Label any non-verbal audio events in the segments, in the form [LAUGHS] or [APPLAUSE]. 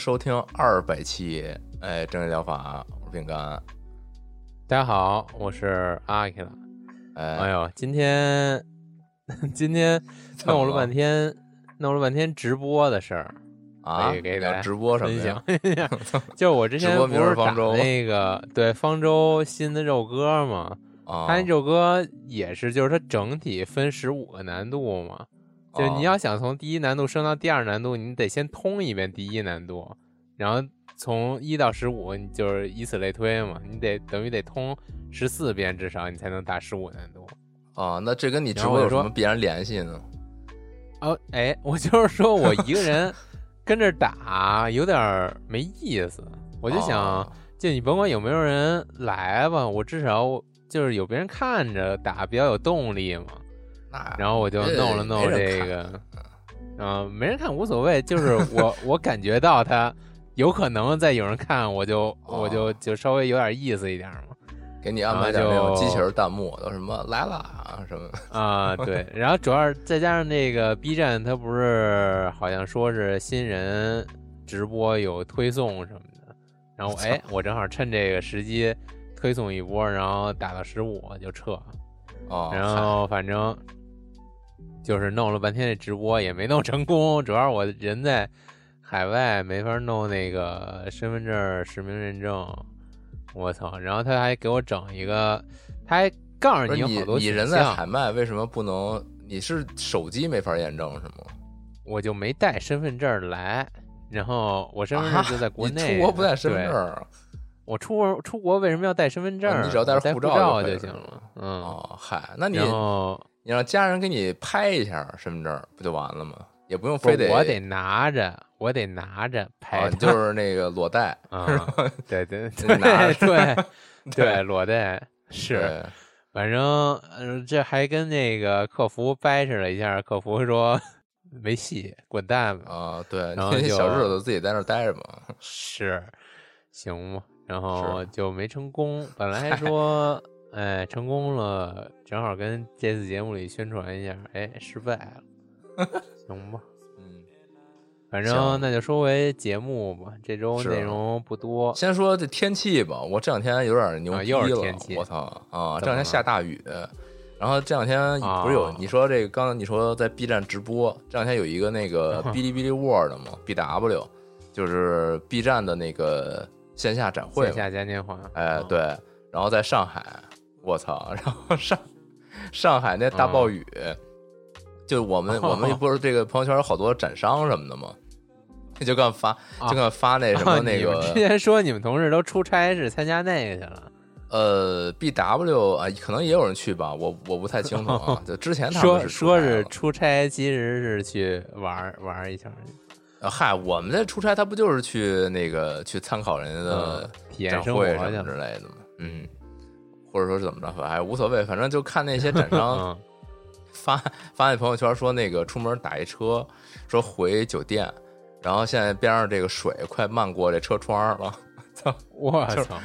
收听二百期哎正念疗法，我是饼干。大家好，我是阿 K 了。哎，哎呦，今天今天弄了半天，弄了半天直播的事儿，啊，给大家直播什么分呀享？[LAUGHS] 就是我之前不是方舟那个对方舟新的肉鸽嘛，啊，它那肉鸽也是，就是它整体分十五个难度嘛。就你哦要想从第一难度升到第二难度，你得先通一遍第一难度，然后从一到十五，你就是以此类推嘛，你得等于得通十四遍至少，你才能打十五难度。啊，那这跟你直播有什么必然联系呢？哦，哎，我就是说我一个人 [LAUGHS] 跟着打有点儿没意思，我就想，哦就你甭管有没有人来吧，我至少就是有别人看着打比较有动力嘛。那然后我就弄了弄这个，嗯、没人看无所谓，就是我 [LAUGHS] 我感觉到他有可能再有人看，我就我就哦就稍微有点意思一点嘛。给你安排点那种机器人弹幕，都什么来了啊什么啊，对，[LAUGHS] 然后主要是再加上那个 B 站，它不是好像说是新人直播有推送什么的，然后 [LAUGHS] 哎，我正好趁这个时机推送一波，然后打到十五就撤，哦，然后反正就是弄了半天这直播也没弄成功，主要是我人在海外没法弄那个身份证实名认证，我操！然后他还给我整一个，他还告诉你有好多你人在海外，为什么不能？你是手机没法验证是吗？我就没带身份证来，然后我身份证就在国内。出国不带身份证？我出国出国为什么要带身份证你只要带着护照就行了。嗯，哦，嗨，那你你让家人给你拍一下身份证，不就完了吗？也不用非得我得拿着，我得拿着拍就是那个裸贷，[LAUGHS] 啊，对对 [LAUGHS] 对着对 [LAUGHS] 对，裸贷是，反正呃这还跟那个客服掰扯了一下，客服说没戏，滚蛋吧。啊，对，然后小日子自己在那待着吧。是，行吧，然后就没成功。本来还说，哎，成功了，正好跟这次节目里宣传一下，哎，失败了，行吧。[LAUGHS] 嗯，反正那就说回节目吧，这周内容不多，先说这天气吧，我这两天有点牛逼啊又是了，天气我操啊！这两天下大雨，然后这两天不是有啊你说这个，刚刚你说在 B 站直播，这两天有一个那个 [LAUGHS] 哔哩哔哩 World 嘛，BW，就是 B 站的那个线下展会，线下嘉年华，哎啊，对，然后在上海，我操，然后上上海那大暴雨，就我们我们 [LAUGHS] 不是这个朋友圈有好多展商什么的吗？就刚发啊就刚发那什么啊那个之前说你们同事都出差是参加那个去了，呃，BW 啊，可能也有人去吧，我我不太清楚啊。[LAUGHS] 就之前他们说是说是出差其实是去玩玩一下嗨，我们这出差，他不就是去那个去参考人家的嗯体验展生活之类的嘛？嗯，或者说是怎么着，反正无所谓，反正就看那些展商 [LAUGHS] 嗯，发发那朋友圈说那个出门打一车，说回酒店，然后现在边上这个水快漫过这车窗了，[LAUGHS] 我就操，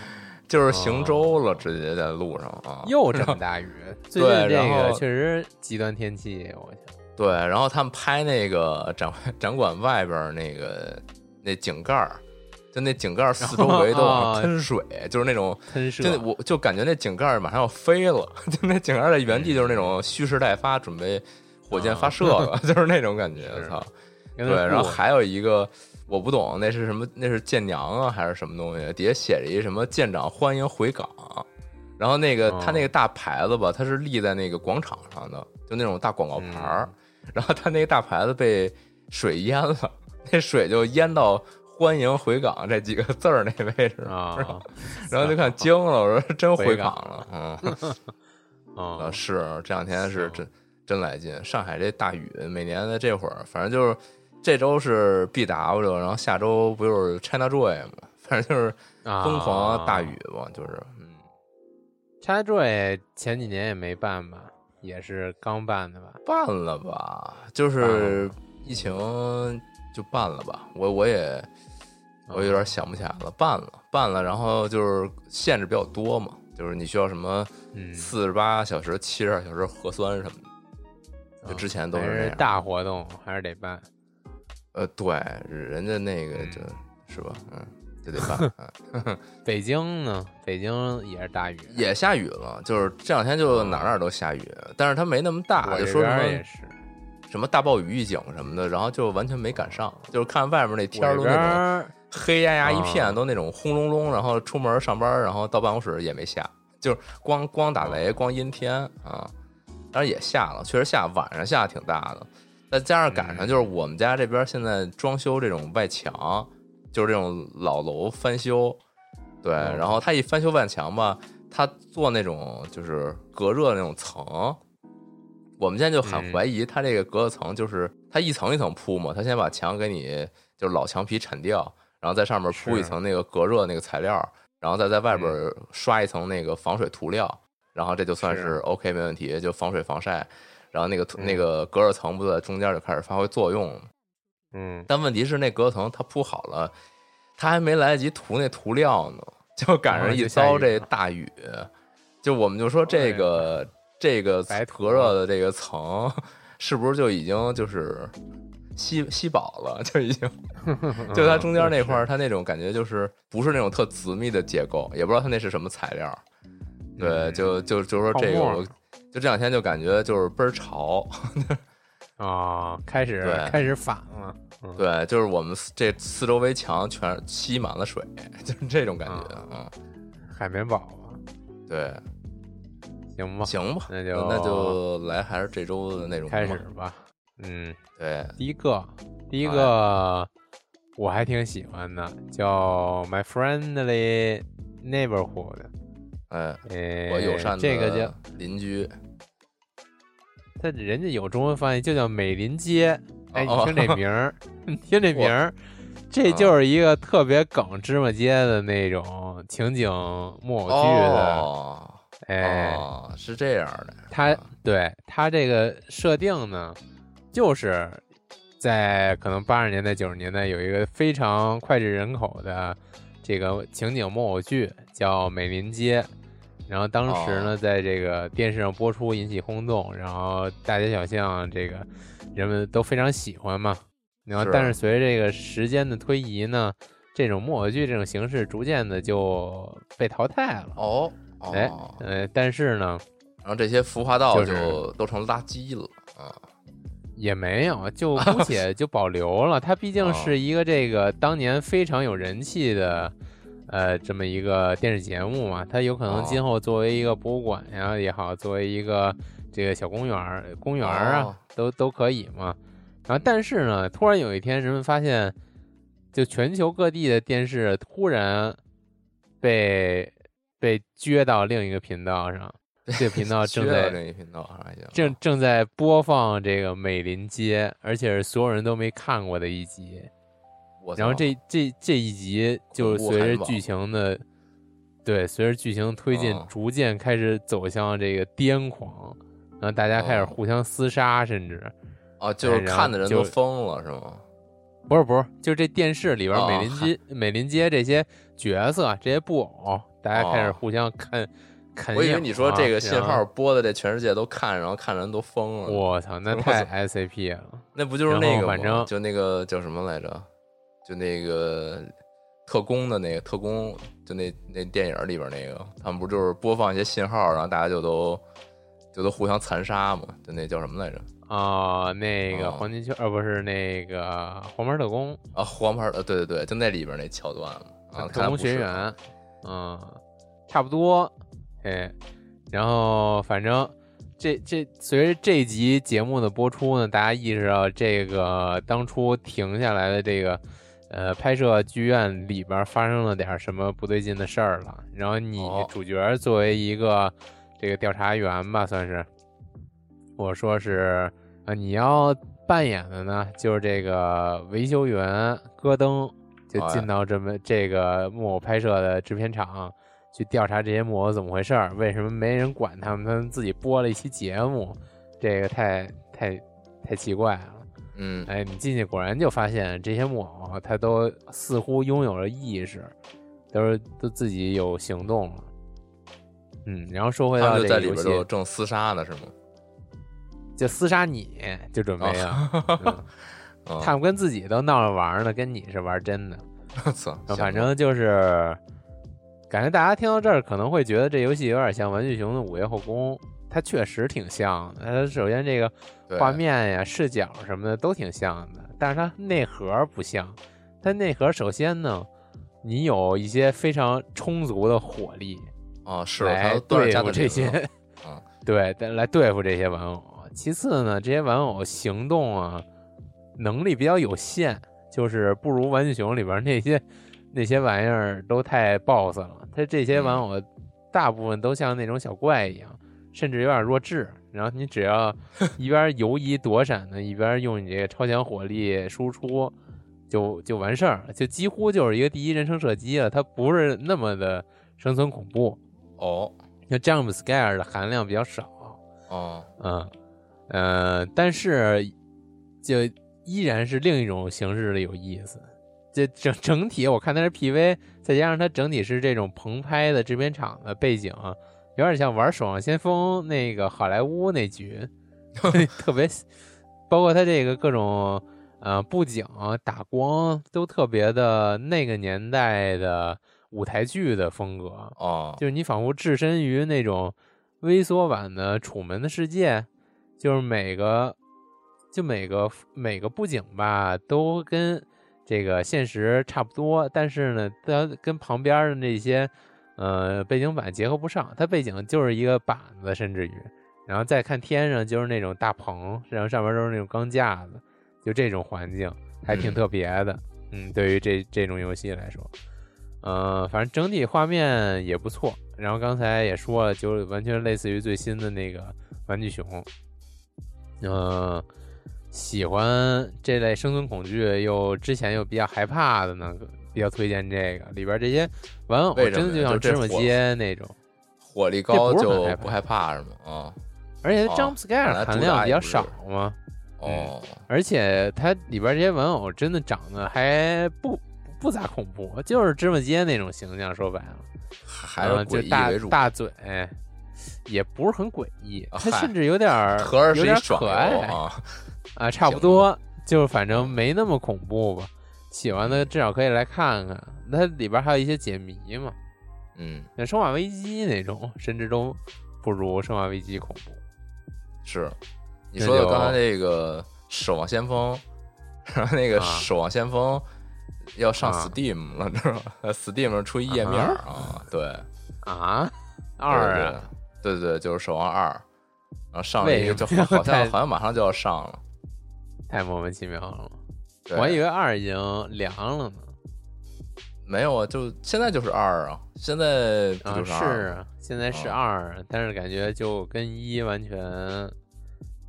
就是行舟了，直接在路上啊。[LAUGHS] 又这么大雨，最近这个确实极端天气，我想。对，然后他们拍那个展展馆外边那个那井盖儿，就那井盖四周围都往上喷水，就是那种，喷射，真的我就感觉那井盖马上要飞了，[LAUGHS] 就那井盖在原地就是那种蓄势待发，准备火箭发射了，[LAUGHS] 就是那种感觉。是操！对，然后还有一个我不懂，那是什么？那是舰娘啊，还是什么东西？底下写着一什么“舰长欢迎回港”，然后那个哦他那个大牌子吧，它是立在那个广场上的，就那种大广告牌儿。嗯然后他那个大牌子被水淹了，那水就淹到“欢迎回港”这几个字儿那位置，啊，然后就看惊了，我说 [LAUGHS] 真回回港港了，[LAUGHS] 嗯。是这两天是真真来劲。上海这大雨，每年的这会儿，反正就是这周是 BW，然后下周不就是 China Joy 吗？反正就是疯狂大雨吧，就是嗯，China Joy 前几年也没办吧，也是刚办的吧？办了吧，就是疫情就办了吧。我我也我有点想不起来了，办了办了，然后就是限制比较多嘛，就是你需要什么嗯，四十八小时、七十二小时核酸什么的，就之前都是是那样。大活动，还是得办。呃，对，人家那个嗯就是吧，嗯，就得办，嗯，[LAUGHS] 北京呢？北京也是大雨，也下雨了，就是这两天就哪儿哪儿都下雨，但是它没那么大，就说什么。什么大暴雨预警什么的，然后就完全没赶上，就是看外面那天都那种儿黑压压一片，啊都那种轰隆隆，然后出门上班，然后到办公室也没下，就是光光打雷，光阴天啊，当然也下了，确实下，晚上下挺大的，再加上赶上就是我们家这边现在装修这种外墙，就是这种老楼翻修，对，嗯。然后他一翻修外墙吧，他做那种就是隔热那种层。我们现在就很嗯。怀疑他这个隔热层就是他一层一层铺嘛，他先把墙给你就是老墙皮铲掉，然后在上面铺一层那个隔热那个材料，然后再在外边嗯。刷一层那个防水涂料，然后这就算是。是 OK 没问题，就防水防晒。然后那个嗯那个隔热层不在中间就开始发挥作用，嗯，但问题是那隔热层它铺好了，它还没来得及涂那涂料呢，[LAUGHS] 就赶上一遭这大雨，就我们就说这个这个隔热的这个层 [LAUGHS] 是不是就已经就是吸吸饱了，[LAUGHS] 就已经 [LAUGHS] 就它中间那块儿，它那种感觉就是不是那种特紧密的结构，也不知道它那是什么材料。对，嗯就就就说这个，我就这两天就感觉就是倍儿潮。啊，开始对开始反了。嗯，对，就是我们这四周围墙全吸满了水，[LAUGHS] 就是这种感觉。嗯，海绵宝宝，对，行吧，行吧，那就那就来还是这周的那种开始吧。嗯，对，第一个，第一哎个我还挺喜欢的，叫 My Friendly Neighborhood。哎，呃，我友善的这个叫邻居，他人家有中文翻译，就叫美林街。哎，你哦听这名儿，你听这名儿，这就是一个特别梗芝麻街的那种情景木偶剧的。哦，哎，哦，是这样的，他对他这个设定呢，就是在可能八十年代、九十年代有一个非常脍炙人口的这个情景木偶剧，叫《美林街》。然后当时呢，哦在这个电视上播出，引起轰动，然后大街小巷这个人们都非常喜欢嘛。然后，但是随着这个时间的推移呢，这种木偶剧这种形式逐渐的就被淘汰了。哦，哎哦，呃，但是呢，然后这些浮化道就是就都成垃圾了啊，也没有，就姑且就保留了。它毕竟哦是一个这个当年非常有人气的，呃，这么一个电视节目嘛。它有可能哦今后作为一个博物馆呀也好，作为一个这个小公园儿、公园儿啊，哦都都可以嘛。然后，但是呢，突然有一天，人们发现，就全球各地的电视突然被被撅到另一个频道上，这个频道正在这一频道还行，正正在播放这个美林街，而且是所有人都没看过的一集。然后这这这一集就随着剧情的，对，随着剧情推进，嗯逐渐开始走向这个癫狂，然后大家开始哦互相厮杀，甚至啊，就是看的人就都疯了是吗？不是不是，就这电视里边哦美林街、美林街这些角色、这些布偶，大家开始哦互相看啃、我以为你说这个信号播的这全世界都看，然后看人都疯了。我操，那 [LAUGHS] 太 SAP 了。那不就是那个吗？反正就那个叫什么来着？就那个特工的那个特工，就那那电影里边那个，他们不就是播放一些信号，然后大家就都就都互相残杀嘛，就那叫什么来着？啊、那个哦黄金圈，呃，不是那个黄牌特工，啊，黄牌，呃，对对对，就那里边那桥段嘛，啊，特工学员，嗯，差不多，哎，然后反正这这随着这集节目的播出呢，大家意识到这个当初停下来的这个呃拍摄剧院里边发生了点什么不对劲的事儿了。然后你哦主角作为一个这个调查员吧，算是，我说是啊，你要扮演的呢就是这个维修员戈登，就哎进到这么这个木偶拍摄的制片厂。去调查这些木偶怎么回事儿，为什么没人管他们？他们自己播了一期节目，这个太太太奇怪了。嗯，哎，你进去果然就发现这些木偶，他都似乎拥有了意识，都是都自己有行动了。嗯，然后说回他到们在里边这个游戏，就正厮杀呢，是吗？就厮杀你，就准备啊，[LAUGHS] 他们跟自己都闹着玩儿呢，跟你是玩真的。[LAUGHS] 反正就是感觉大家听到这儿可能会觉得这游戏有点像《玩具熊的午夜后宫》，它确实挺像的。它首先这个画面呀、视角什么的都挺像的，但是它内核不像。它内核首先呢，你有一些非常充足的火力啊，是来对付这些了，[LAUGHS] 啊，对，来对付这些玩偶。其次呢，这些玩偶行动啊能力比较有限，就是不如玩具熊里边那些那些玩意儿都太 boss 了。它这些玩偶大部分都像那种小怪一样，甚至有点弱智。然后你只要 [LAUGHS] 一边游移躲闪呢，一边用你这个超强火力输出，就就完事儿了，就几乎就是一个第一人称射击了。它不是那么的生存恐怖，哦那 jump scare 的含量比较少。哦，嗯，呃，但是就依然是另一种形式的有意思。这整整体我看它是 PV，再加上它整体是这种棚拍的制片厂的背景，有点像玩《守望先锋》那个好莱坞那局 [LAUGHS] [LAUGHS] 特别，包括它这个各种呃布景、打光都特别的那个年代的舞台剧的风格。哦，就是你仿佛置身于那种微缩版的《楚门的世界》，就是每个就每个每个布景吧，都跟这个现实差不多，但是呢，它跟旁边的那些呃背景板结合不上，它背景就是一个板子，甚至于，然后再看天上就是那种大棚，然后上面都是那种钢架子，就这种环境还挺嗯特别的。嗯，对于这这种游戏来说。呃，反正整体画面也不错。然后刚才也说了，就完全类似于最新的那个玩具熊。呃，喜欢这类生存恐惧又之前又比较害怕的呢，比较推荐这个里边这些玩偶真的就像芝麻街那种，火力高就不害怕是吗？啊，而且 jump scare 含量比较少嘛。哦，而且它里边这些玩偶真的长得还不不咋恐怖，就是芝麻街那种形象。说白了。还是嗯就大。大嘴，也不是很诡异，它甚至有点儿有点是一爽可爱啊，啊，差不多，就是反正没那么恐怖吧。喜欢的至少可以来看看，它里边还有一些解谜嘛，嗯，像《生化危机》那种，甚至都不如《生化危机》恐怖。是。你说的刚才那个《守望先锋》，然后那个啊《守望先锋》要上啊 Steam 了，知道吗？Steam 上出一页面啊，对，啊，二啊，对对对，就是《守望二》，然后上了一个，就好像好像马上就要上了。太莫名其妙了。我还以为二已经凉了呢。没有啊，就现在就是二啊，现在就是？啊，现在是啊二，但是感觉就跟一完全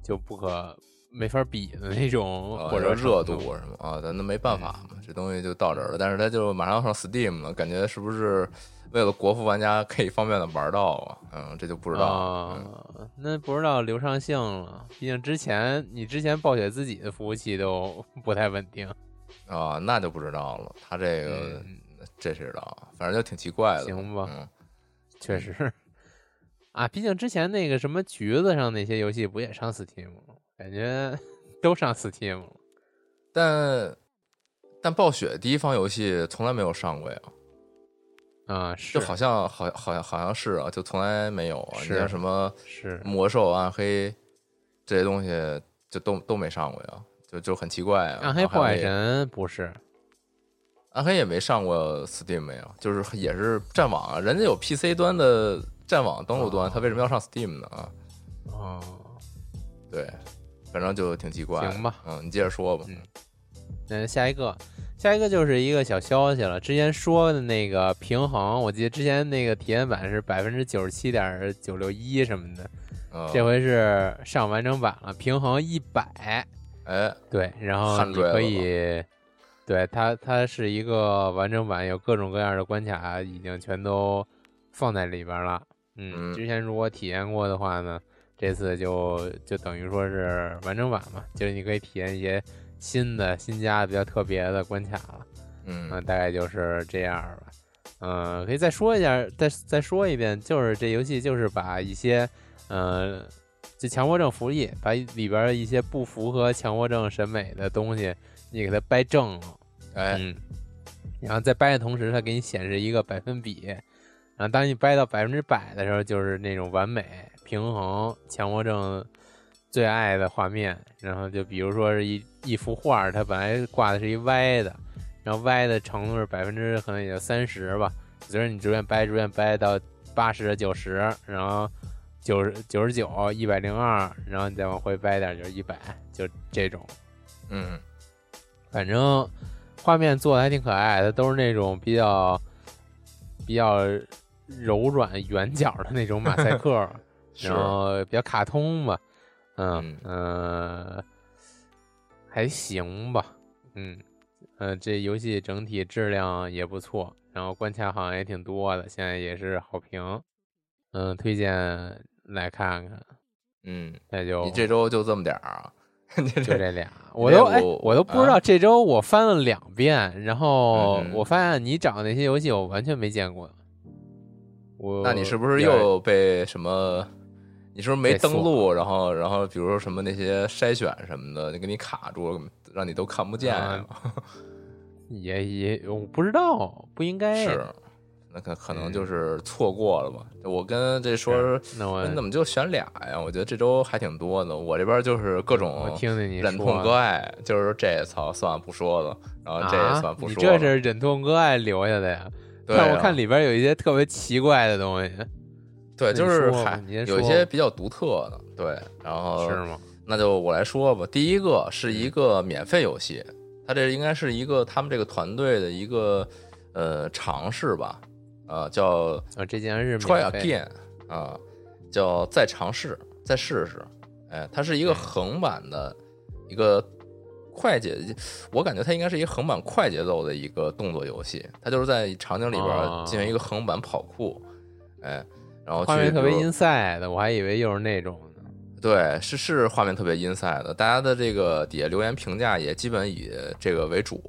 就不可没法比的那种或者热热度什么啊，咱那没办法嗯嘛，这东西就到这儿了。但是它就马上要上 Steam 了，感觉是不是为了国服玩家可以方便的玩到啊？嗯，这就不知道了。那不知道流畅性了。毕竟之前你之前暴雪自己的服务器都不太稳定。啊，那就不知道了。他这个嗯这知道，反正就挺奇怪的。行吧嗯，[LAUGHS] 确实啊，毕竟之前那个什么橘子上那些游戏不也上 Steam 了？感觉 [LAUGHS] 都上 Steam 了。但但暴雪第一方游戏从来没有上过呀。啊，是就好像好好像好像是啊，就从来没有啊。你像什么是魔兽、暗黑这些东西，就都都没上过呀，就就很奇怪啊。暗黑破坏神不是暗黑也没上过 Steam 没有，就是也是战网啊，人家有 PC 端的战网登录端，哦他为什么要上 Steam 呢？啊，哦，对，反正就挺奇怪。行吧嗯，你接着说吧。嗯那下一个，下一个就是一个小消息了。之前说的那个平衡，我记得之前那个体验版是百分之九十七点九六一什么的，嗯，这回是上完整版了，平衡一百。哎，对，然后你可以，对它它是一个完整版，有各种各样的关卡，已经全都放在里边了。嗯，嗯之前如果体验过的话呢，这次就就等于说是完整版嘛，就是你可以体验一些新的、新加的比较特别的关卡了。嗯。嗯，大概就是这样吧。嗯，可以再说一下，再再说一遍，就是这游戏就是把一些，呃，就强迫症福利，把里边儿一些不符合强迫症审美的东西，你给它掰正了，哎，嗯，然后在掰的同时，它给你显示一个百分比，然后当你掰到百分之百的时候，就是那种完美平衡强迫症最爱的画面。然后就比如说是一一幅画，它本来挂的是一歪的，然后歪的程度是百分之可能也就三十吧，随着你逐渐掰，逐渐掰到八十、九十，然后九十九十九、一百零二，然后你再往回掰点就是一百，就这种。嗯反正画面做的还挺可爱的，都是那种比较比较柔软圆角的那种马赛克，[LAUGHS] 然后比较卡通吧，嗯嗯呃还行吧，嗯呃这游戏整体质量也不错，然后关卡好像也挺多的，现在也是好评，嗯、推荐来看看，嗯，那就你这周就这么点儿啊？[LAUGHS] 就这俩，我这都哎，我我都不知道这周我翻了两遍，然后嗯我发现你找那些游戏我完全没见过。我那你是不是又被什么？你是不是没登录？然后，然后比如说什么那些筛选什么的，就给你卡住了，让你都看不见呀？[LAUGHS] 也也我不知道，不应该是，那可可能嗯就是错过了吧。我跟这说，那我你怎么就选俩呀？我觉得这周还挺多的。我这边就是各我种听听你忍痛割爱，就是这操算了不说了，然后这也啊算不，说了。这是忍痛割爱留下的呀？对啊但我看里边有一些特别奇怪的东西，对，就是说吧还有一些比较独特的，对，然后是吗？那就我来说吧。第一个是一个免费游戏，它这应该是一个他们这个团队的一个呃尝试吧，呃，叫啊，这竟然是 Try Again 啊，叫再尝试，再试试。哎，它是一个嗯横版的一个快节，我感觉它应该是一个横版快节奏的一个动作游戏。它就是在场景里边哦进行一个横版跑酷，哎，然后画面特别比如 inside 的，我还以为又是那种呢。对，是是画面特别 inside 的，大家的这个底下留言评价也基本以这个为主。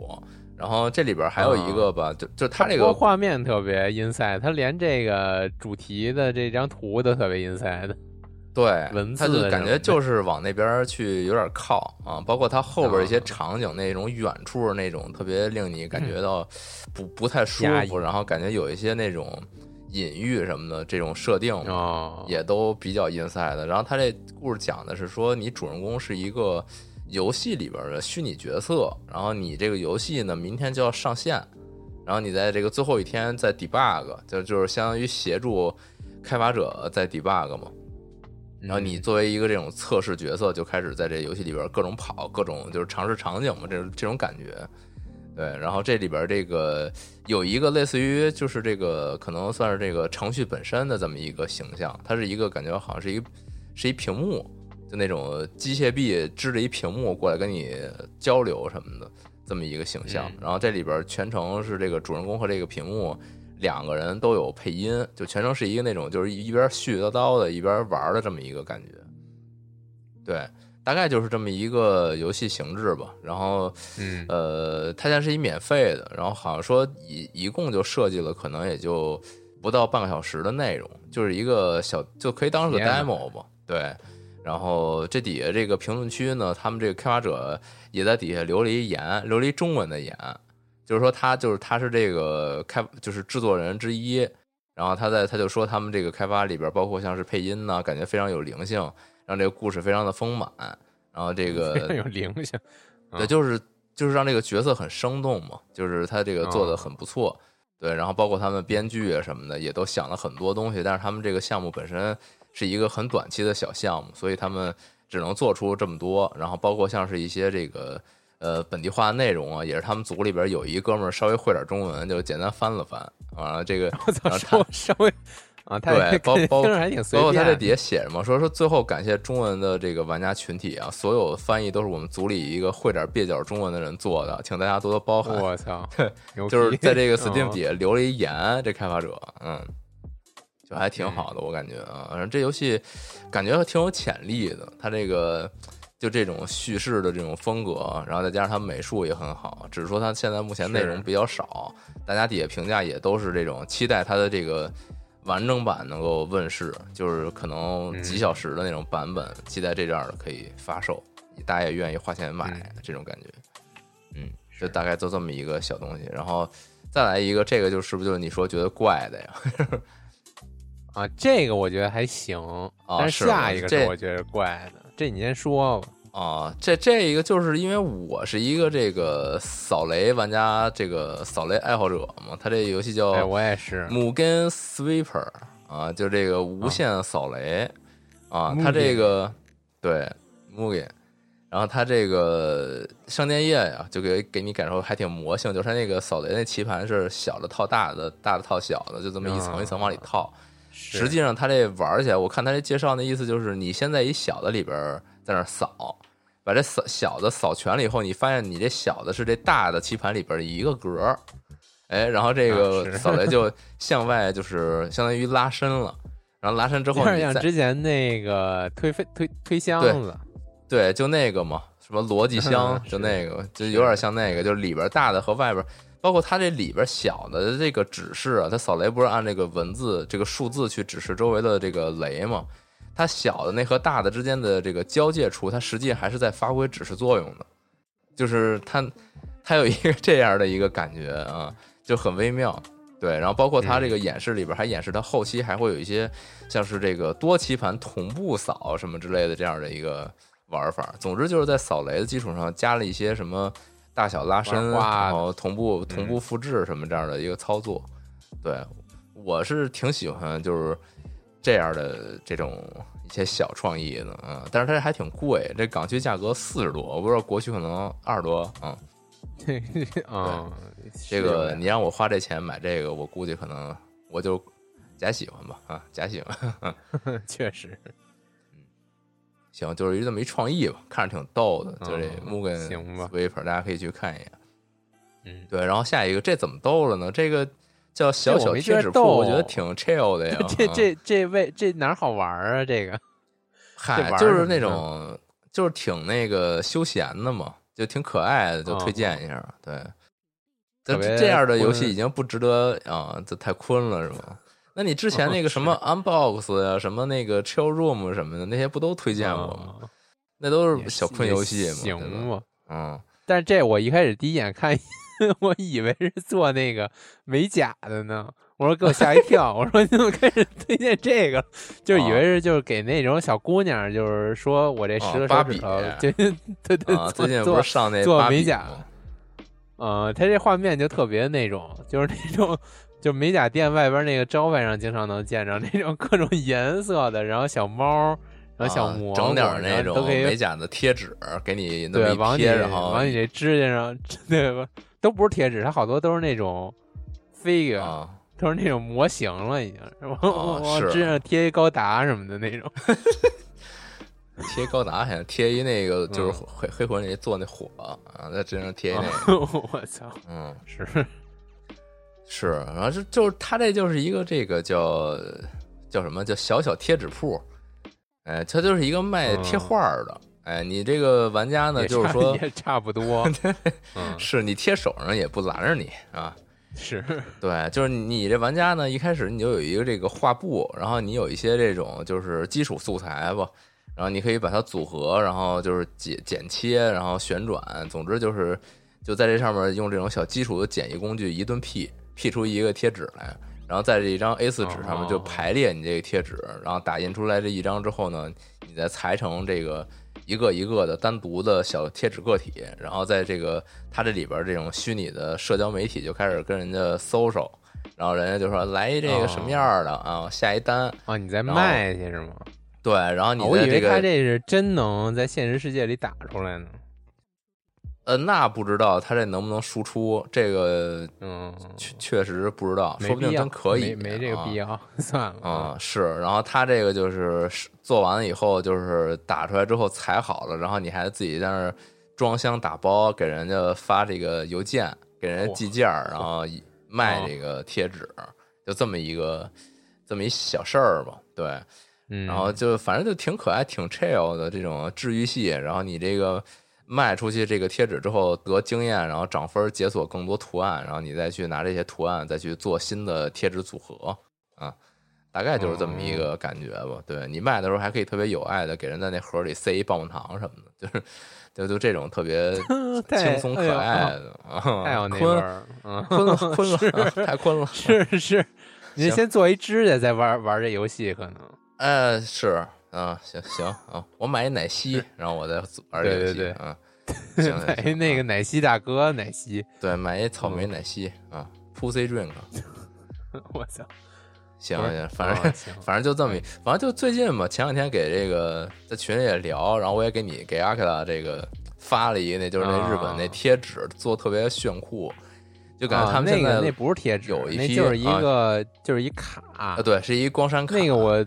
然后这里边还有一个吧，就就它这不过个画面特别 inside，它连这个主题的这张图都特别 inside。对文它就感觉就是往那边去有点靠啊，包括它后边一些啊场景那种远处那种特别令你感觉到不不太舒服，然后感觉有一些那种隐喻什么的这种设定也都比较 inside 的。然后他这故事讲的是说，你主人公是一个游戏里边的虚拟角色，然后你这个游戏呢明天就要上线，然后你在这个最后一天在 debug，就就是相当于协助开发者在 debug 嘛。然后你嗯作为一个这种测试角色，就开始在这游戏里边各种跑，各种就是尝试场景嘛，这种这种感觉。对，然后这里边这个有一个类似于就是这个可能算是这个程序本身的这么一个形象，它是一个感觉好像是一个是一屏幕，就那种机械臂支着一屏幕过来跟你交流什么的这么一个形象。嗯然后这里边全程是这个主人公和这个屏幕两个人都有配音，就全程是一个那种就是一边絮絮叨叨的，一边玩的这么一个感觉。对，大概就是这么一个游戏形制吧。然后，嗯呃，它现在是一免费的，然后好像说一一共就设计了可能也就不到半个小时的内容，就是一个小就可以当是个 demo 吧。对，然后这底下这个评论区呢，他们这个开发者也在底下留了一言，留了一中文的言，就是说他就是他是这个开就是制作人之一，然后他在他就说他们这个开发里边包括像是配音呢，感觉非常有灵性，让这个故事非常的丰满，然后这个有灵性，对，就是就是让这个角色很生动嘛，就是他这个做的很不错，对，然后包括他们编剧啊什么的也都想了很多东西，但是他们这个项目本身是一个很短期的小项目，所以他们只能做出这么多，然后包括像是一些这个呃本地化的内容啊，也是他们组里边有一哥们儿稍微会点中文，就简单翻了翻，完了这个稍稍微啊，他对 [LAUGHS] 包包听着还挺随便，包括他这底下写着嘛，说说最后感谢中文的这个玩家群体啊，所有翻译都是我们组里一个会点蹩脚中文的人做的，请大家多多包涵。我操，[LAUGHS] 牛就是在这个 [LAUGHS] Steam 嗯底下留了一言，这开发者，嗯，就还挺好嗯的，我感觉啊，反正这游戏感觉挺有潜力的，它这个就这种叙事的这种风格，然后再加上它美术也很好，只是说它现在目前内容比较少，大家底下评价也都是这种期待它的这个。完整版能够问世，就是可能嗯几小时的那种版本，期待这样的可以发售，大家也愿意花钱买、嗯这种感觉。嗯，就大概就这么一个小东西，然后再来一个，这个就是不是就是你说觉得怪的呀？[LAUGHS] 啊，这个我觉得还行，但是下一个这是我觉得怪的，这你先说吧。啊，这这一个就是因为我是一个这个扫雷玩家，这个扫雷爱好者嘛，他这个游戏叫哎，我也是，Mugen Sweeper 啊，就这个无限扫雷啊它这个对 Mugen，然后他这个上电页呀，就给给你感受还挺魔性，就是它那个扫雷那棋盘是小的套大的，大的套小的，就这么一层一层往里。套。是。实际上，他这玩起来，我看他这介绍那意思就是，你先在一小的里边儿在那儿扫，把这扫小的扫全了以后，你发现你这小的是这大的棋盘里边儿一个格儿，哎，然后这啊个扫雷就向外，就是相当于拉伸了，然后拉伸之后有点你像之前那个推飞推推箱对子，对，就那个嘛，什么逻辑箱，就那个，就有点像那个，就是里边大的和外边，包括它这里边小的这个指示啊，它扫雷不是按这个文字、这个数字去指示周围的这个雷吗？它小的那和大的之间的这个交界处，它实际还是在发挥指示作用的，就是它它有一个这样的一个感觉啊，就很微妙。对，然后包括它这个演示里边还演示它后期还会有一些像是这个多棋盘同步扫什么之类的这样的一个玩法。总之就是在扫雷的基础上加了一些什么大小拉伸，然后同步嗯同步复制什么这样的一个操作。对，我是挺喜欢就是这样的这种一些小创意呢，嗯，但是它还挺贵，这港区价格四十多，我不知道国区可能二十多，嗯。[LAUGHS] 嗯，这个你让我花这钱买这个，我估计可能我就假喜欢吧，啊，假喜欢。[LAUGHS] 确实行，就是这么一创意吧，看着挺逗的，就这嗯 Mugen 行吧 Sweeper，大家可以去看一眼。嗯，对，然后下一个这怎么逗了呢？这个叫小小贴纸铺，我觉得挺 chill 的呀。[LAUGHS] 这啊这这位这哪儿好玩啊？这个 [LAUGHS] 嗨就是那种就是挺那个休闲的嘛，就挺可爱的，就推哦荐一下。对，这这样的游戏已经不值得啊，这太坤了是吗？那你之前那个什么 [LAUGHS] Unbox 呀、什么那个 Chill Room 什么的，那些不都推荐过吗？嗯那都是小坤游戏嘛，行？吗？嗯，但是这我一开始第一眼看，[LAUGHS] 我以为是做那个美甲的呢。我说给我吓一跳，我说你怎么开始推荐这个？就以为是就是给那种小姑娘，就是说我这十个手指头，就 [LAUGHS] 对对最近不做是上那做美甲吗呃，它这画面就特别那种，就是那种，就美甲店外边那个招牌上经常能见着那种各种颜色的，然后小猫，然后小啊蘑菇，整点那种美甲的贴纸给你贴，然后往你这指甲上，[LAUGHS] 对吧？都不是贴纸，它好多都是那种 figure，、啊，都是那种模型了，已经，往哦是往指甲上贴一高达什么的那种。[LAUGHS] 贴高达好像贴一那个 [LAUGHS] 就是嗯。黑黑魂里做那火啊，在身上贴一那 [LAUGHS] 个，我操，嗯，是是，然后就就是他这就是一个这个叫叫什么？叫小小贴纸铺，哎，他就是一个卖贴画儿的，哎，你这个玩家呢就是说也差不多，[LAUGHS] 嗯，是你贴手上也不拦着你啊，是对，就是你这玩家呢，一开始你就有一个这个画布，然后你有一些这种就是基础素材吧，然后你可以把它组合，然后就是剪剪切，然后旋转，总之就是就在这上面用这种小基础的简易工具一顿 P P 出一个贴纸来，然后在这一张 A 4纸上面就哦。排列你这个贴纸，然后打印出来这一张之后呢，你再裁成这个一个一个的单独的小贴纸个体，然后在这个它这里边这种虚拟的社交媒体就开始跟人家搜搜，然后人家就说来一这个什么样的啊，下一单，哦，你在卖去是吗？对，然后你哦我以为他这是真能在现实世界里打出来呢。呃，那不知道他这能不能输出，这个嗯，确确实不知道，说不定真可以，没没这个必要。要，算了啊、是，然后他这个就是是做完了以后，就是打出来之后裁好了，然后你还自己在那儿装箱打包，给人家发这个邮件，给人家寄件儿，然后卖这个贴纸，就这么一个这么一小事儿吧，对。嗯，然后就反正就挺可爱、挺 chill 的这种治愈系。然后你这个卖出去这个贴纸之后得经验，然后涨分，解锁更多图案，然后你再去拿这些图案再去做新的贴纸组合啊，大概就是这么一个感觉吧。对你卖的时候还可以特别有爱的给人在那盒里塞一棒棒糖什么的，就是就就这种特别 [LAUGHS] 轻松可爱的啊，太有那味坤儿，嗯，坤了坤了，[LAUGHS] 啊太坤了，是是，你先做一指甲再玩玩这游戏，可能呃，是啊，行行啊，我买一奶昔，然后我再玩这游戏，对对对嗯，行行买行那个啊奶昔大哥奶昔，对，买一草莓奶昔啊，Pussy Drink，[LAUGHS] 我操，行行，反正哦反正就这么一，反正就最近嘛，前两天给这个在群里也聊，然后我也给你给阿克拉这个发了一个，那就是那日本那啊。贴纸做特别炫酷，就感觉啊他们那个那不是贴纸，有一批那就是一啊个就是一卡啊，对，是一光山卡，那个我，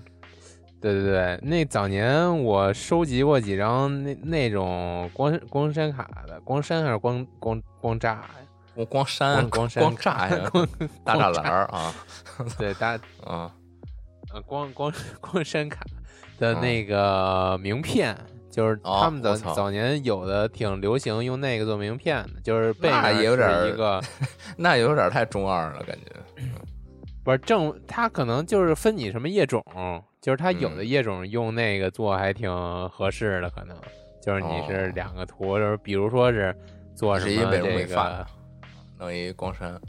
对对对，那早年我收集过几张那那种光光山卡的，光山还是光光光炸呀？光光山光光山光炸呀，光 [LAUGHS] 大栅栏儿啊对大啊呃光光 [LAUGHS] 光山卡的那个名片，就是他们早我操早年有的挺流行用那个做名片的，就是背那面也有点一个 [LAUGHS] 那有点太中二了，感觉。不是正，它可能就是分你什么业种，就是它有的嗯。业种用那个做还挺合适的，可能就是你是哦。两个图，就是比如说是做什么这个，弄一光山，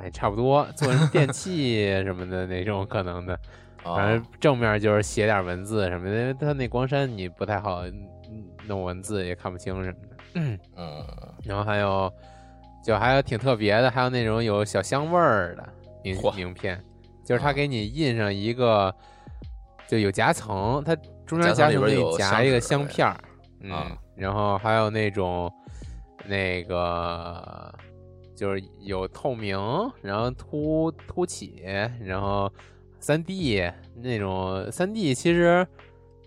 哎，差不多做什么电器 [LAUGHS] 什么的那种可能的，啊反正正面就是写点文字什么的，因为它那光山你不太好嗯弄文字也看不清什么的。嗯。然后还有，就还有挺特别的，还有那种有小香味儿的名名片，就是它啊给你印上一个，就有夹层，它中间夹层里夹一个香片儿，嗯啊，然后还有那种那个就是有透明，然后凸凸起，然后三 D 那种三 D 其实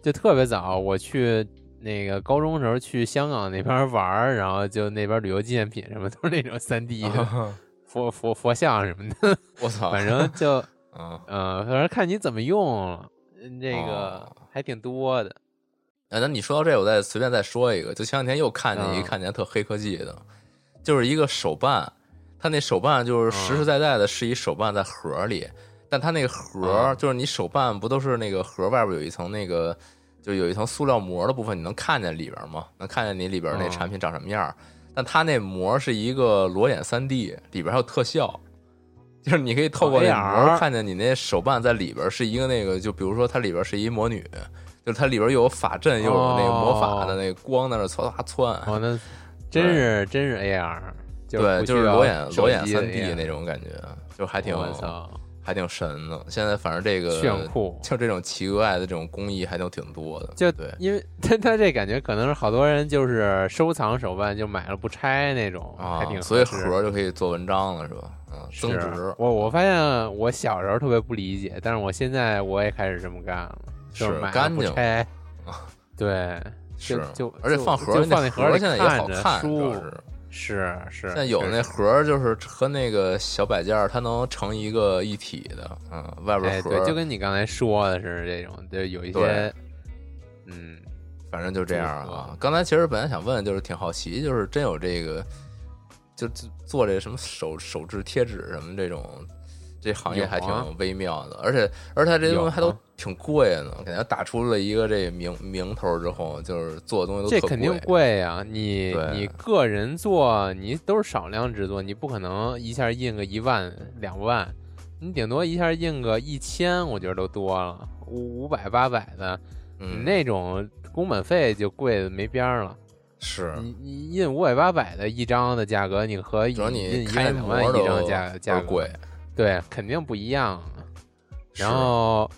就特别早，我去那个高中时候去香港那边玩，然后就那边旅游纪念品什么都是那种三 D 的啊 [LAUGHS] 佛佛佛像什么的，我操，[LAUGHS] 反正就 [LAUGHS] 嗯，呃，反正看你怎么用这个哦还挺多的。哎，那你说到这，我再随便再说一个，就前两天又看见一个看起来特黑科技的，就是一个手办，它那手办就是实嗯实在在的是一手办在盒里，但它那个盒嗯就是你手办不都是那个盒外边有一层那个就有一层塑料膜的部分，你能看见里边吗？能看见你里边那嗯产品长什么样？但它那膜是一个裸眼三 D，里边还有特效。[LAUGHS] 就是你可以透过那膜看见你那手办在里边是一个那个，就比如说它里边是一魔女，就是它里边又有法阵，又有那个魔法的那个光在那唰唰窜，哦，那真是真是 AR，就对，就是裸眼裸眼三 D 那种感觉，就还挺我操，还挺神的。现在反正这个炫酷就这种奇怪的这种工艺还都挺多的。就对，因为 [LAUGHS] 他他这感觉可能是好多人就是收藏手办，就买了不拆那种，啊还挺，所以盒就可以做文章了，是吧？嗯，增值。我我发现我小时候特别不理解，但是我现在我也开始这么干了，就是买了干净不拆啊，对，[LAUGHS] 是，就而且放盒儿就放那盒里盒儿现在也好看着舒服要是。是是，现在有那盒儿就是和那个小摆件儿，它能成一个一体的，嗯，外边哎，盒儿对，就跟你刚才说的是这种，就有一些，嗯，反正就这样。啊刚才其实本来想问，就是挺好奇，就是真有这个，就就做这什么手手制贴纸什么这种这行业还挺微妙的，而且而且它这些东西还都挺贵的呢，感觉打出了一个这名名头之后，就是做的东西都特这肯定贵呀、你你个人做，你都是少量制作，你不可能一下印个一万两万，你顶多一下印个一千，我觉得都多了，五五百八百的，你嗯，那种工本费就贵的没边儿了。是。你你印五百八百的一张的价格，你和印一万两万一张都价价贵，对，肯定不一样。然后，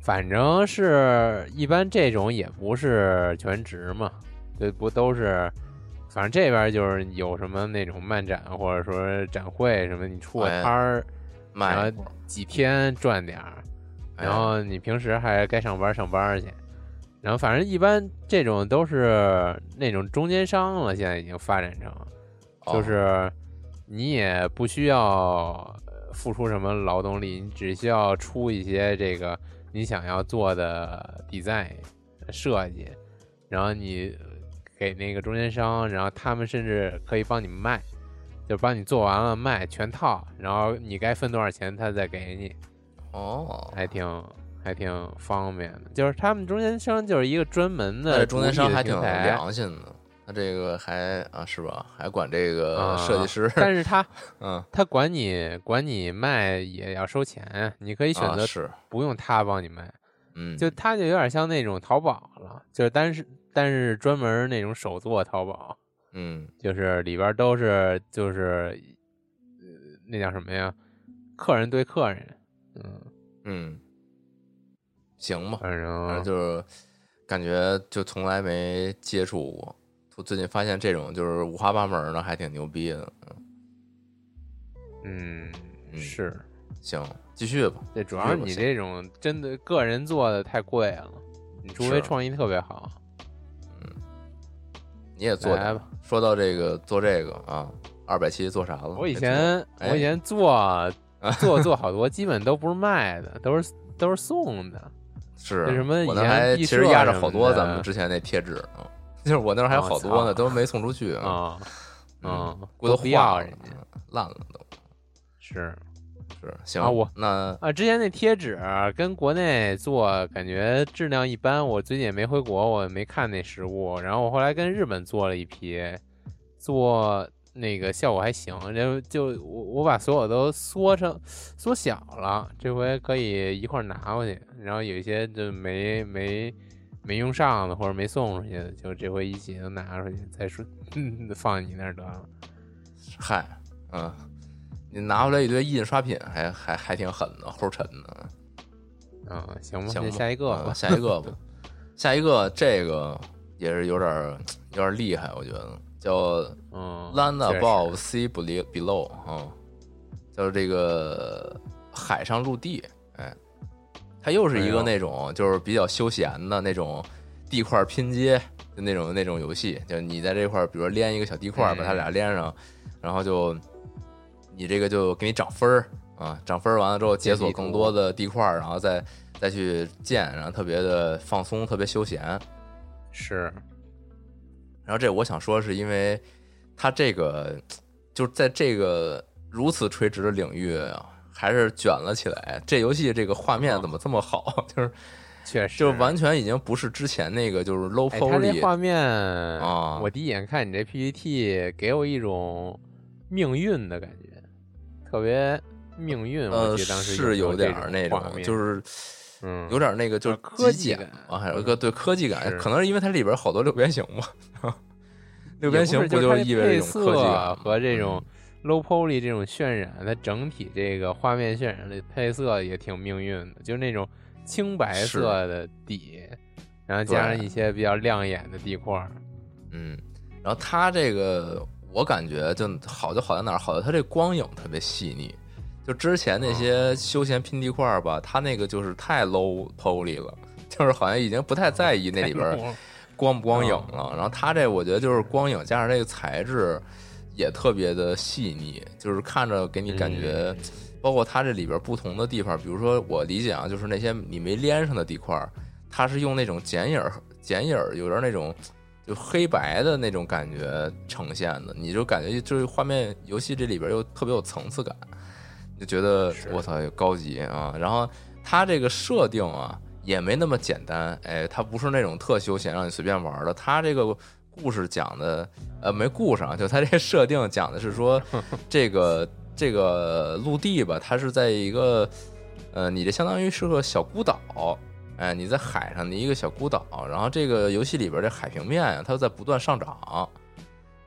反正是一般这种也不是全职嘛，对，不都是，反正这边就是有什么那种漫展或者说展会什么，你出个哎摊儿，然卖一波后几天赚点儿，哎然后你平时还该上班上班去，然后反正一般这种都是那种中间商了，现在已经发展成，哦。就是你也不需要呃付出什么劳动力，你只需要出一些这个你想要做的 design 设计，然后你给那个中间商，然后他们甚至可以帮你卖，就帮你做完了卖全套，然后你该分多少钱他再给你，哦，还挺还挺方便的。就是他们中间商就是一个专门的中间商还挺良心的，他这个还啊是吧？还管这个啊设计师，[LAUGHS] 但是他嗯，他管你管你卖也要收钱，你可以选择啊是，不用他帮你卖，嗯，就他就有点像那种淘宝了，就是但是但是专门那种手做淘宝，嗯就是里边都是就是呃那叫什么呀？客人对客人，嗯，嗯，行吧，反反正正就是感觉就从来没接触过，我最近发现这种就是五花八门的，还挺牛逼的。嗯嗯是，行，继续吧。这主要是你这种真的个人做的太贵了，你除非创意特别好，嗯你也做来吧。说到这个做这个啊，二百七做啥了？我以前哎我以前做 [LAUGHS] 做做好多，基本都不是卖的，都是都是送的。是那什么以我那前毕还其实压着好多咱们之前那贴纸呢，就是我那儿还有好多呢，都没送出去啊嗯嗯，估计都不要了人家烂了都。是是行啊我那啊，之前那贴纸跟国内做感觉质量一般，我最近也没回国，我没看那实物。然后我后来跟日本做了一批，做那个效果还行，然后就我我把所有都缩成缩小了，这回可以一块儿拿过去。然后有一些就没没没用上的或者没送出去的，就这回一起都拿出去，再说 [LAUGHS] 放你那儿得了。嗨，嗯，你拿回来一堆印刷品，还还还挺狠的，齁沉的。嗯，行吧，那下一个吧嗯。下一个吧，下一个这个也是有点儿有点儿厉害，我觉得叫嗯，land above Sea Below Below 啊，叫这个海上陆地，哎，它又是一个那种就是比较休闲的那种地块拼接的那种那种游戏，就你在这块儿，比如说连一个小地块把它俩连上，然后就你这个就给你涨分儿啊，涨分儿完了之后解锁更多的地块儿，然后再再去建，然后特别的放松，特别休闲。是。然后这我想说，是因为它这个就是在这个如此垂直的领域啊，还是卷了起来。这游戏这个画面怎么这么好？[LAUGHS] 就是确实，就完全已经不是之前那个就是 low 哎，它这 poly 画面啊我第一眼看你这 PPT，给我一种命运的感觉，特别命运。我呃记得当时是有点儿那种，就是嗯，有点那个就是呃科技极简感啊，还有一个对科技感，可能是因为它里边好多六边形嘛。[LAUGHS] 六边形不就是意味着一种科技感和这种嗯 low poly 这种渲染，它整体这个画面渲染的配色也挺命运的，就是那种青白色的底，然后加上一些比较亮眼的地块儿。嗯，然后它这个我感觉就好就好在哪儿？好在它这光影特别细腻。就之前那些休闲拼地块儿吧，它那个就是太 low poly 了，[LAUGHS] 就是好像已经不太在意那里边儿光不光影了。然后它这我觉得就是光影加上这个材质也特别的细腻，就是看着给你感觉，嗯包括它这里边不同的地方，比如说我理解啊，就是那些你没连上的地块儿，它是用那种剪影儿剪影儿，有点那种。就黑白的那种感觉呈现的，你就感觉就是画面游戏这里边又特别有层次感。就觉得我操，有高级啊！然后它这个设定啊，也没那么简单，哎，它不是那种特休闲让你随便玩的，它这个故事讲的，呃，没故事啊，[LAUGHS] 就它这个设定讲的是说，[LAUGHS] 这个这个陆地吧，它是在一个，呃，你这相当于是个小孤岛。哎，你在海上的一个小孤岛，然后这个游戏里边这海平面啊，它在不断上涨。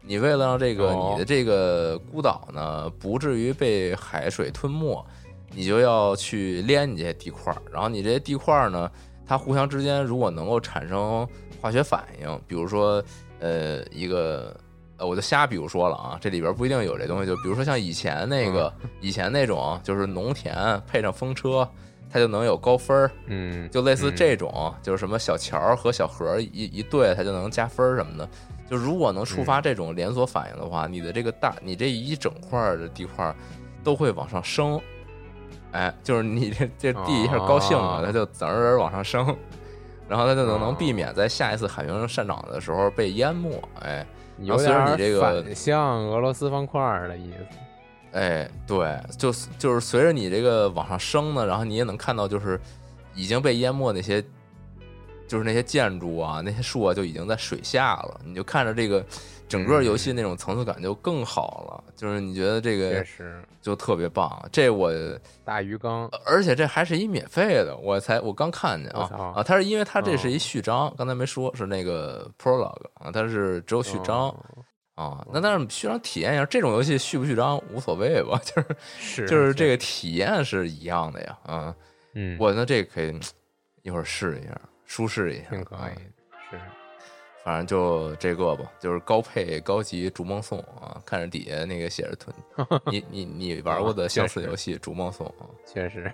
你为了让这个哦你的这个孤岛呢，不至于被海水吞没，你就要去连你这些地块儿。然后你这些地块儿呢，它互相之间如果能够产生化学反应，比如说呃一个呃，我就瞎比如说了啊，这里边不一定有这东西。就比如说像以前那个、以前那种，就是农田配上风车，它就能有高分儿。嗯，就类似嗯这种，就是什么小乔和小何一一对，它就能加分儿什么的。就如果能触发这种连锁反应的话，你的这个大，你这一整块儿的地块儿都会往上升。哎，就是你这这地一下高兴了，哦它就滋儿往上升，然后它就能能哦避免在下一次海平上涨的时候被淹没。哎有虽然点你这个反向俄罗斯方块的意思。哎，对，就就是随着你这个往上升呢，然后你也能看到，就是已经被淹没那些，就是那些建筑啊，那些树啊，就已经在水下了。你就看着这个整个游戏那种层次感就更好了，就是你觉得这确个实，就特别棒。这我，大鱼缸，而且这还是一免费的，我才我刚看见啊啊，它是因为它这是一哦序章，刚才没说是那个 prologue 啊，它是只有序章。哦啊，那但是序章体验一下，这种游戏续不续章无所谓吧，[LAUGHS] 就是是就是这个，体验是一样的呀，啊，嗯，我那这个可以一会儿试一下，舒适一下，啊挺可以，是反正就这个吧，就是高配高级逐梦颂啊，看着底下那个写着 [LAUGHS] “你你你玩过的相似游戏逐梦颂”啊，确实，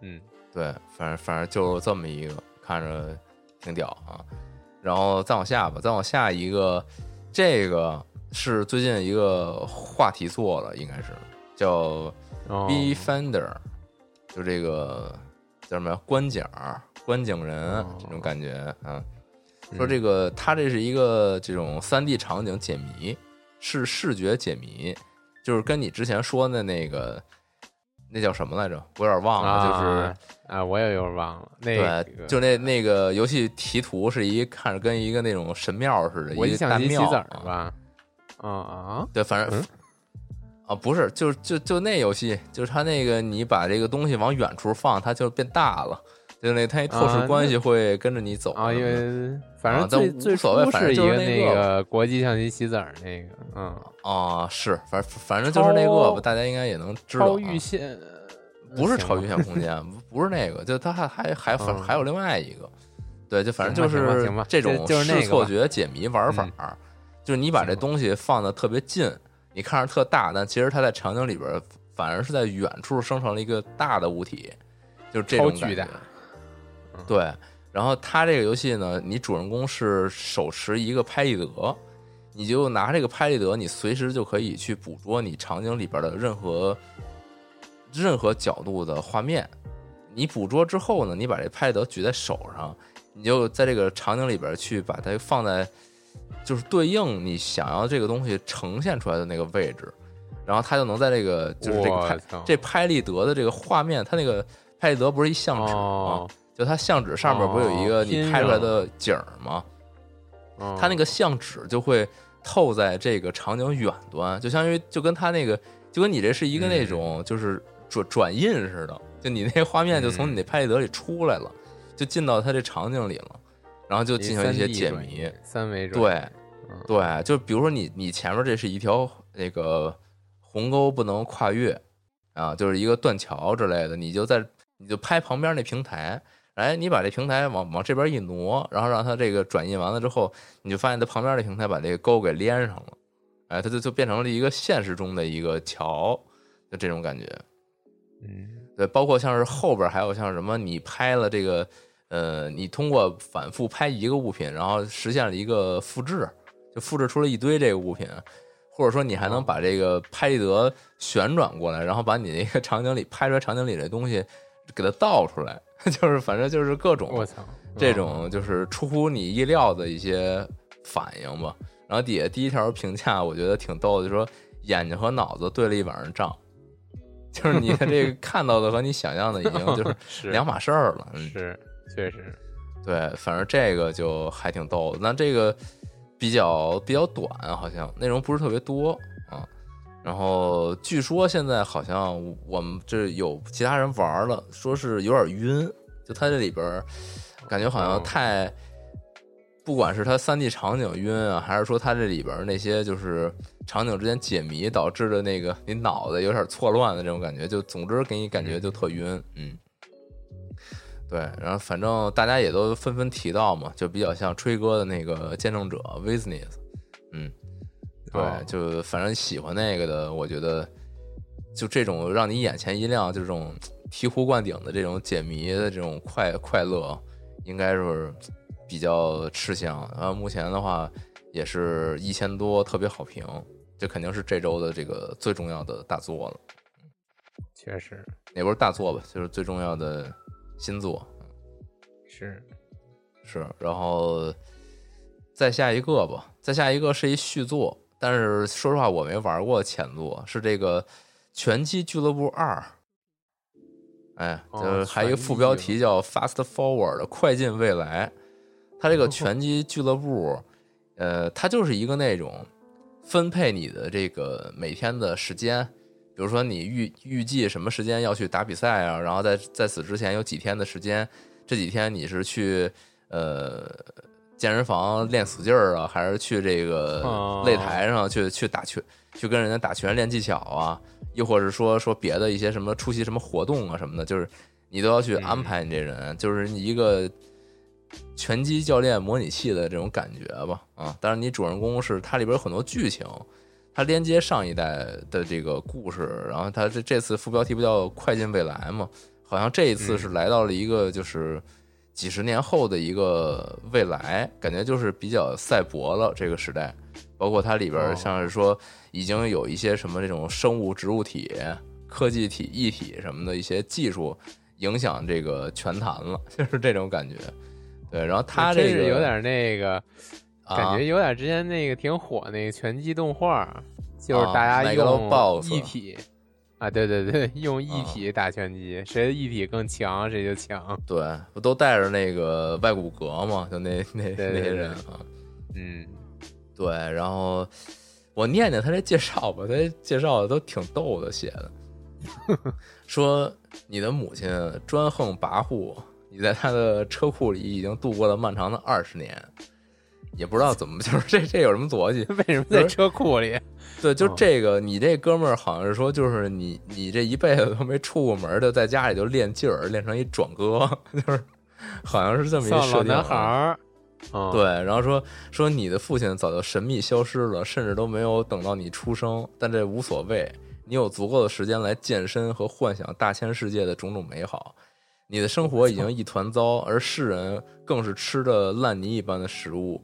嗯，对，反正反正就这么一个，看着挺屌啊。然后再往下吧，再往下一个，这个是最近一个话题做了，应该是叫哦 B Finder，就这个叫什么呀？观景儿、观景人哦。这种感觉啊。嗯。说这个，它这是一个这种三 D 场景解谜，是视觉解谜，就是跟你之前说的那个那叫什么来着？我有点忘了，就是啊啊，我也有点忘了，那对，个就那那个游戏题图是一看着跟一个那种神庙似的，一个大庙啊。吧？啊啊，对，反正、嗯。啊，不是，就就就那游戏，就是它那个你把这个东西往远处放，它就变大了，就那它一透视啊关系会跟着你走啊，因为反啊正最最但无所谓初反正是一个那就是那个个国际象棋棋子儿那个，嗯，啊，是，反反正就是那个吧，大家应该也能知道、超啊。预线不是超预线空间，不不是那个，就它还还还还有另外一个，对，就反正就是这种视错觉解谜玩法儿，就是你把这东西放的特别近，你看着特大，但其实它在场景里边儿反而是在远处生成了一个大的物体，就是这种感觉。对，然后它这个游戏呢，你主人公是手持一个拍立得，你就拿这个拍立得，你随时就可以去捕捉你场景里边的任何任何角度的画面。你捕捉之后呢，你把这拍立得举在手上，你就在这个场景里边去把它放在，就是对应你想要这个东西呈现出来的那个位置，然后它就能在这个就是这个拍这拍立得的这个画面，它那个拍立得不是一相纸吗？哦，就它相纸上面不是有一个哦你拍出来的景儿吗？哦。它那个相纸就会透在这个场景远端，就相当于就跟它那个就跟你这是一个那种就是转转印似的，就你那画面就从你那拍立得里出来了，就进到它这场景里了，然后就进行一些解谜。，三维转。对嗯。对，就比如说你你前面这是一条那个鸿沟不能跨越啊，就是一个断桥之类的，你就在你就拍旁边那平台，哎，你把这平台往往这边一挪，然后让它这个转印完了之后，你就发现它旁边的平台把这个沟给连上了，哎，它就就变成了一个现实中的一个桥，就这种感觉。嗯对，包括像是后边还有像什么，你拍了这个，呃，你通过反复拍一个物品，然后实现了一个复制，就复制出了一堆这个物品，或者说你还能把这个拍立得旋转过来，然后把你那个 [LAUGHS] 场景里拍出来场景里的东西给它倒出来，[LAUGHS] 就是反正就是各种我操，这种就是出乎你意料的一些反应吧。然后底下第一条评价我觉得挺逗的，就说眼睛和脑子对了一晚上账。[LAUGHS] 就是你的这个看到的和你想象的已经就是 [LAUGHS] 是两码事儿了。嗯，是，确实，对，反正这个就还挺逗的。那这个比较比较短，好像内容不是特别多啊。然后据说现在好像我们这有其他人玩了，说是有点晕，就它这里边感觉好像哦。太，不管是它三 D 场景晕啊，还是说它这里边那些就是场景之间解谜导致的那个你脑袋有点错乱的这种感觉，就总之给你感觉就特晕，嗯。对，然后反正大家也都纷纷提到嘛，就比较像吹哥的那个见证者 Witness，嗯，对，哦就反正喜欢那个的，我觉得就这种让你眼前一亮，就这种醍醐灌顶的这种解谜的这种快快乐，应该是比较吃香。然后目前的话也是一千多，特别好评，这肯定是这周的这个最重要的大作了，确实也不是大作吧，就是最重要的新作。是，是，然后再下一个吧，再下一个是一续作，但是说实话我没玩过潜路，是这个《拳击俱乐部二》。哎，哦就是还有一个副标题叫 “Fast Forward” 快进未来。它这个拳击俱乐部，呃，它就是一个那种分配你的这个每天的时间，比如说你预预计什么时间要去打比赛啊，然后在在此之前有几天的时间，这几天你是去呃健身房练死劲儿啊，还是去这个哦擂台上去去打拳，去跟人家打拳练技巧啊，又或者说说别的一些什么出席什么活动啊什么的，就是你都要去安排你这人，就是你一个拳击教练模拟器的这种感觉吧啊。当然，你主人公是它里边有很多剧情，它连接上一代的这个故事，然后它这这次副标题不叫“快进未来”吗？好像这一次是来到了一个就是几十年后的一个未来，感觉就是比较赛博了这个时代。包括它里边哦像是说已经有一些什么这种生物植物体、科技体、异体什么的一些技术影响这个拳坛了，[LAUGHS] 就是这种感觉。对，然后它这个是有点那个，感啊觉有点之前那个挺火那个拳击动画，就是啊大家用一体啊，对对对，[LAUGHS] 用一啊体打拳击，谁的一体更强谁就强。对，不都带着那个外骨骼嘛？就那那那些人啊，嗯，对。然后我念念他这介绍吧，他这介绍的都挺逗的，写的，说你的母亲专横跋扈，你在她的车库里已经度过了漫长的二十年，也不知道怎么，[LAUGHS] 就是这这有什么逻辑？为什么在车库里？对，就哦这个，你这哥们儿好像是说，就是你你这一辈子都没出过门儿，就在家里就练劲儿，练成一壮哥，[LAUGHS] 就是好像是这么一设定男孩儿，嗯，对，然后说说你的父亲早就神秘消失了，甚至都没有等到你出生，但这无所谓，你有足够的时间来健身和幻想大千世界的种种美好。你的生活已经一团糟，而世人更是吃着烂泥一般的食物，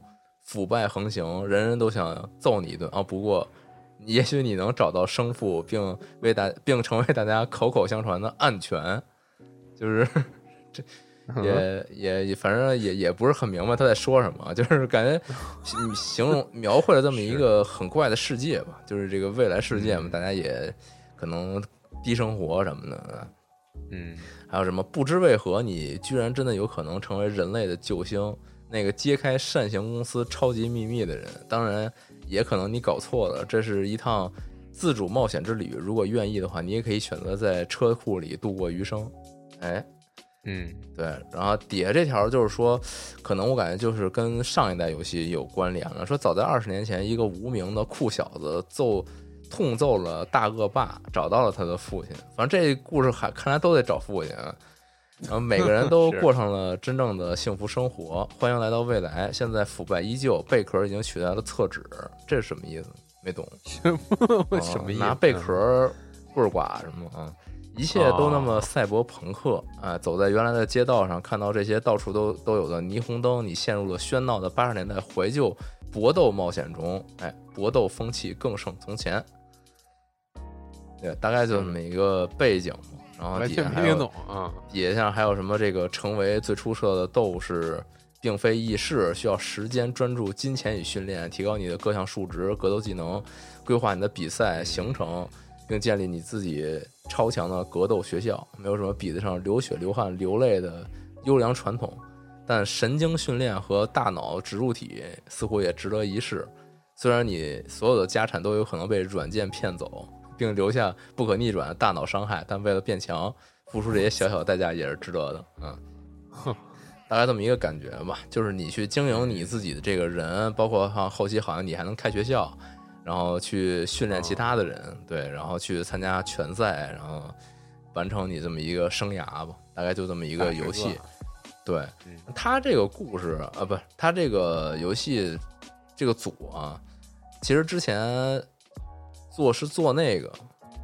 腐败横行，人人都想揍你一顿。啊！不过，也许你能找到生父，并为大并成为大家口口相传的暗拳，就是 [LAUGHS] 这也也也，反正也也不是很明白他在说什么，就是 [LAUGHS] 感觉形形容描绘了这么一个很怪的世界吧，就是这个未来世界嘛，嗯大家也可能低生活什么的，嗯，还有什么不知为何你居然真的有可能成为人类的救星，那个揭开善行公司超级秘密的人，当然也可能你搞错了，这是一趟自主冒险之旅，如果愿意的话，你也可以选择在车库里度过余生，哎。嗯，对，然后底下这条就是说，可能我感觉就是跟上一代游戏有关联了。说早在二十年前，一个无名的酷小子揍痛揍了大恶霸，找到了他的父亲。反正这故事还看来都得找父亲啊。然后每个人都过 [LAUGHS] 上了真正的幸福生活。欢迎来到未来。现在腐败依旧，贝壳已经取代了厕纸，这是什么意思？没懂。什么啊 [LAUGHS] 什么意思？拿贝壳棍儿刮什么啊？一切都那么赛博朋克啊！走在原来的街道上，看到这些到处都都有的霓虹灯，你陷入了喧闹的八十年代怀旧搏斗冒险中。哎，搏斗风气更胜从前。对，大概就这么一个背景嘛。然后底下还有。底下像还有什么这个成为最出色的斗士，并非易事，需要时间、专注、金钱与训练，提高你的各项数值、格斗技能，规划你的比赛行程，并建立你自己超强的格斗学校，没有什么比得上流血流汗流泪的优良传统。但神经训练和大脑植入体似乎也值得一试。虽然你所有的家产都有可能被软件骗走，并留下不可逆转的大脑伤害，但为了变强，付出这些小小代价也是值得的。嗯，大概这么一个感觉吧。就是你去经营你自己的这个人，包括像后期好像你还能开学校，然后去训练其他的人，对，然后去参加拳赛，然后完成你这么一个生涯吧。大概就这么一个游戏。对，他这个故事啊，不，他这个游戏这个组啊，其实之前做是做那个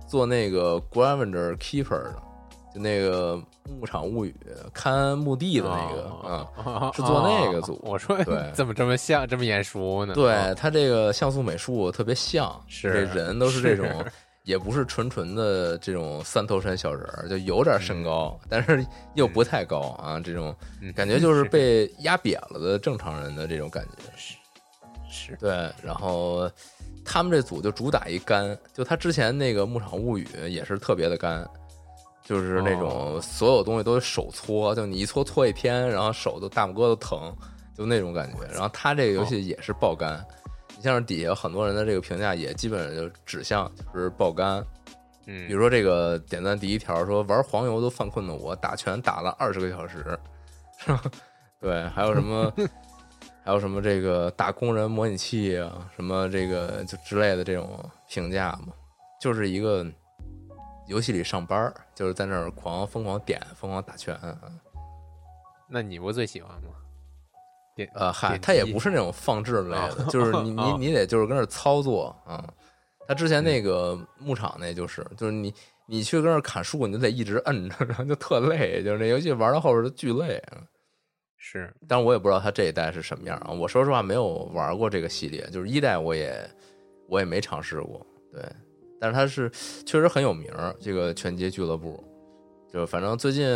做那个 Gravenger Keeper 的，就那个牧场物语看墓地的那个，嗯，是做那个组。我说，对，[LAUGHS] 怎么这么像，这么眼熟呢？对他这个像素美术特别像，是这人都是这种。也不是纯纯的这种三头身小人儿，就有点身高，但是又不太高啊，这种感觉就 [LAUGHS] 是被压扁了的正常人的这种感觉。是是，对。然后他们这组就主打一干，就他之前那个《牧场物语》也是特别的干，就是那种所有东西都手搓，就你一搓搓一天，然后手都大拇哥都疼，就那种感觉。然后他这个游戏也是爆肝。你像是底下很多人的这个评价也基本上就指向就是爆肝，嗯，比如说这个点赞第一条说玩黄油都犯困的我打拳打了二十个小时，[LAUGHS] 是吧？对，还有什么还有什么这个打工人模拟器啊，什么这个就之类的这种评价嘛，就是一个游戏里上班，就是在那儿狂疯狂点疯狂打拳。那你不最喜欢吗？点呃，嗨，他也不是那种放置类的，就是你 [LAUGHS] 你你得就是跟那操作啊。他之前那个牧场那就是，就是你你去跟那儿砍树，你就得一直摁着，然后就特累，就是那游戏玩到后边就巨累。是，但是我也不知道他这一代是什么样啊。我说实话没有玩过这个系列，就是一代我也我也没尝试过。对，但是他是确实很有名，这个拳击俱乐部，就反正最近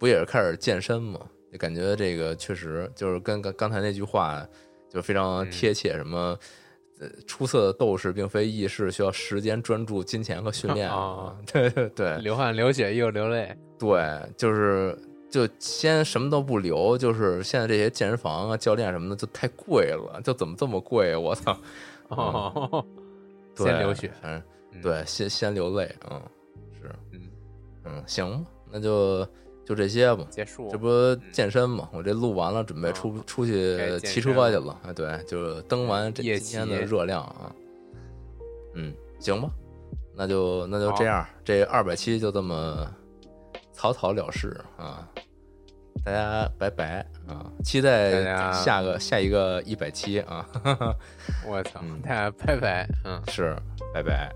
不也是开始健身嘛。就感觉这个确实就是跟刚刚才那句话就非常贴切，什么呃出色的斗士并非易事，需要时间、专注、金钱和训练啊！[LAUGHS] 对对对，流汗、流血又流泪，对，就是就先什么都不留，就是现在这些健身房啊、教练什么的就太贵了，就怎么这么贵？我操！哦，[LAUGHS] 先流血，嗯，对，先先流泪，嗯，是，嗯嗯，行，那就。就这些吧，结束。这不健身嘛？我这录完了，准备出出去骑车去了。哎，对，就登完这今天的热量啊。嗯，行吧，那就那就这样，这二百七就这么草草了事啊。大家拜拜啊！期待下个下一个一百期啊！[LAUGHS] 我操，大家拜拜，嗯，是拜拜。